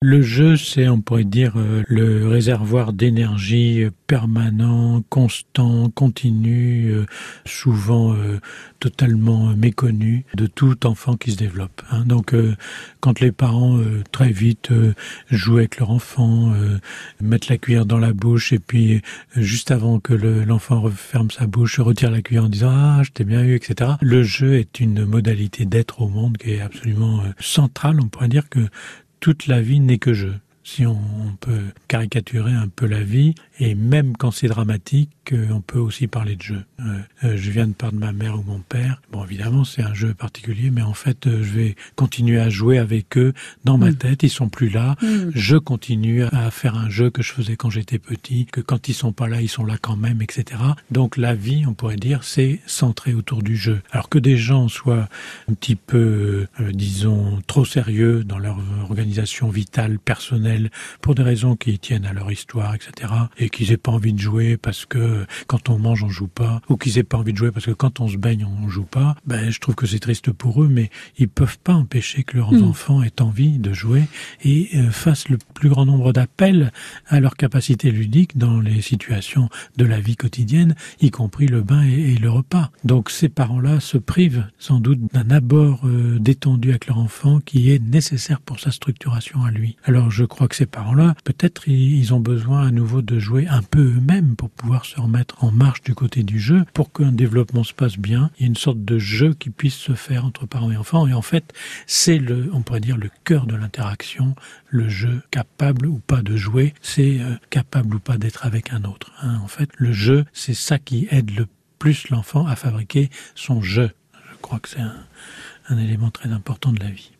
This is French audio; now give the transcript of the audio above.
Le jeu, c'est, on pourrait dire, euh, le réservoir d'énergie permanent, constant, continu, euh, souvent euh, totalement méconnu de tout enfant qui se développe. Hein. Donc, quand les parents très vite jouent avec leur enfant, mettent la cuillère dans la bouche et puis juste avant que l'enfant referme sa bouche, retire la cuillère en disant ah je t'ai bien eu, etc. Le jeu est une modalité d'être au monde qui est absolument centrale. On pourrait dire que toute la vie n'est que jeu. Si on, peut caricaturer un peu la vie, et même quand c'est dramatique, on peut aussi parler de jeu. Euh, euh, je viens de perdre ma mère ou mon père. Bon, évidemment, c'est un jeu particulier, mais en fait, euh, je vais continuer à jouer avec eux dans ma mm. tête. Ils sont plus là. Mm. Je continue à faire un jeu que je faisais quand j'étais petit, que quand ils sont pas là, ils sont là quand même, etc. Donc la vie, on pourrait dire, c'est centré autour du jeu. Alors que des gens soient un petit peu, disons, trop sérieux dans leur organisation vitale, personnelle, pour des raisons qui tiennent à leur histoire, etc., et qu'ils aient pas envie de jouer parce que quand on mange on joue pas, ou qu'ils aient pas envie de jouer parce que quand on se baigne on joue pas, ben je trouve que c'est triste pour eux, mais ils peuvent pas empêcher que leurs hmm. enfants aient envie de jouer et euh, fassent le plus grand nombre d'appels à leur capacité ludique dans les situations de la vie quotidienne, y compris le bain et, le repas. Donc ces parents-là se privent sans doute d'un abord euh, détendu avec leur enfant qui est nécessaire pour sa structuration à lui. Alors je crois que ces parents-là, peut-être ils ont besoin à nouveau de jouer un peu eux-mêmes pour pouvoir se mettre en marche du côté du jeu pour qu'un développement se passe bien. Il y a une sorte de jeu qui puisse se faire entre parents et enfants. Et en fait, c'est le, on pourrait dire, le cœur de l'interaction, le jeu capable ou pas de jouer, c'est euh, capable ou pas d'être avec un autre. Hein. En fait, le jeu, c'est ça qui aide le plus l'enfant à fabriquer son jeu. Je crois que c'est un élément très important de la vie.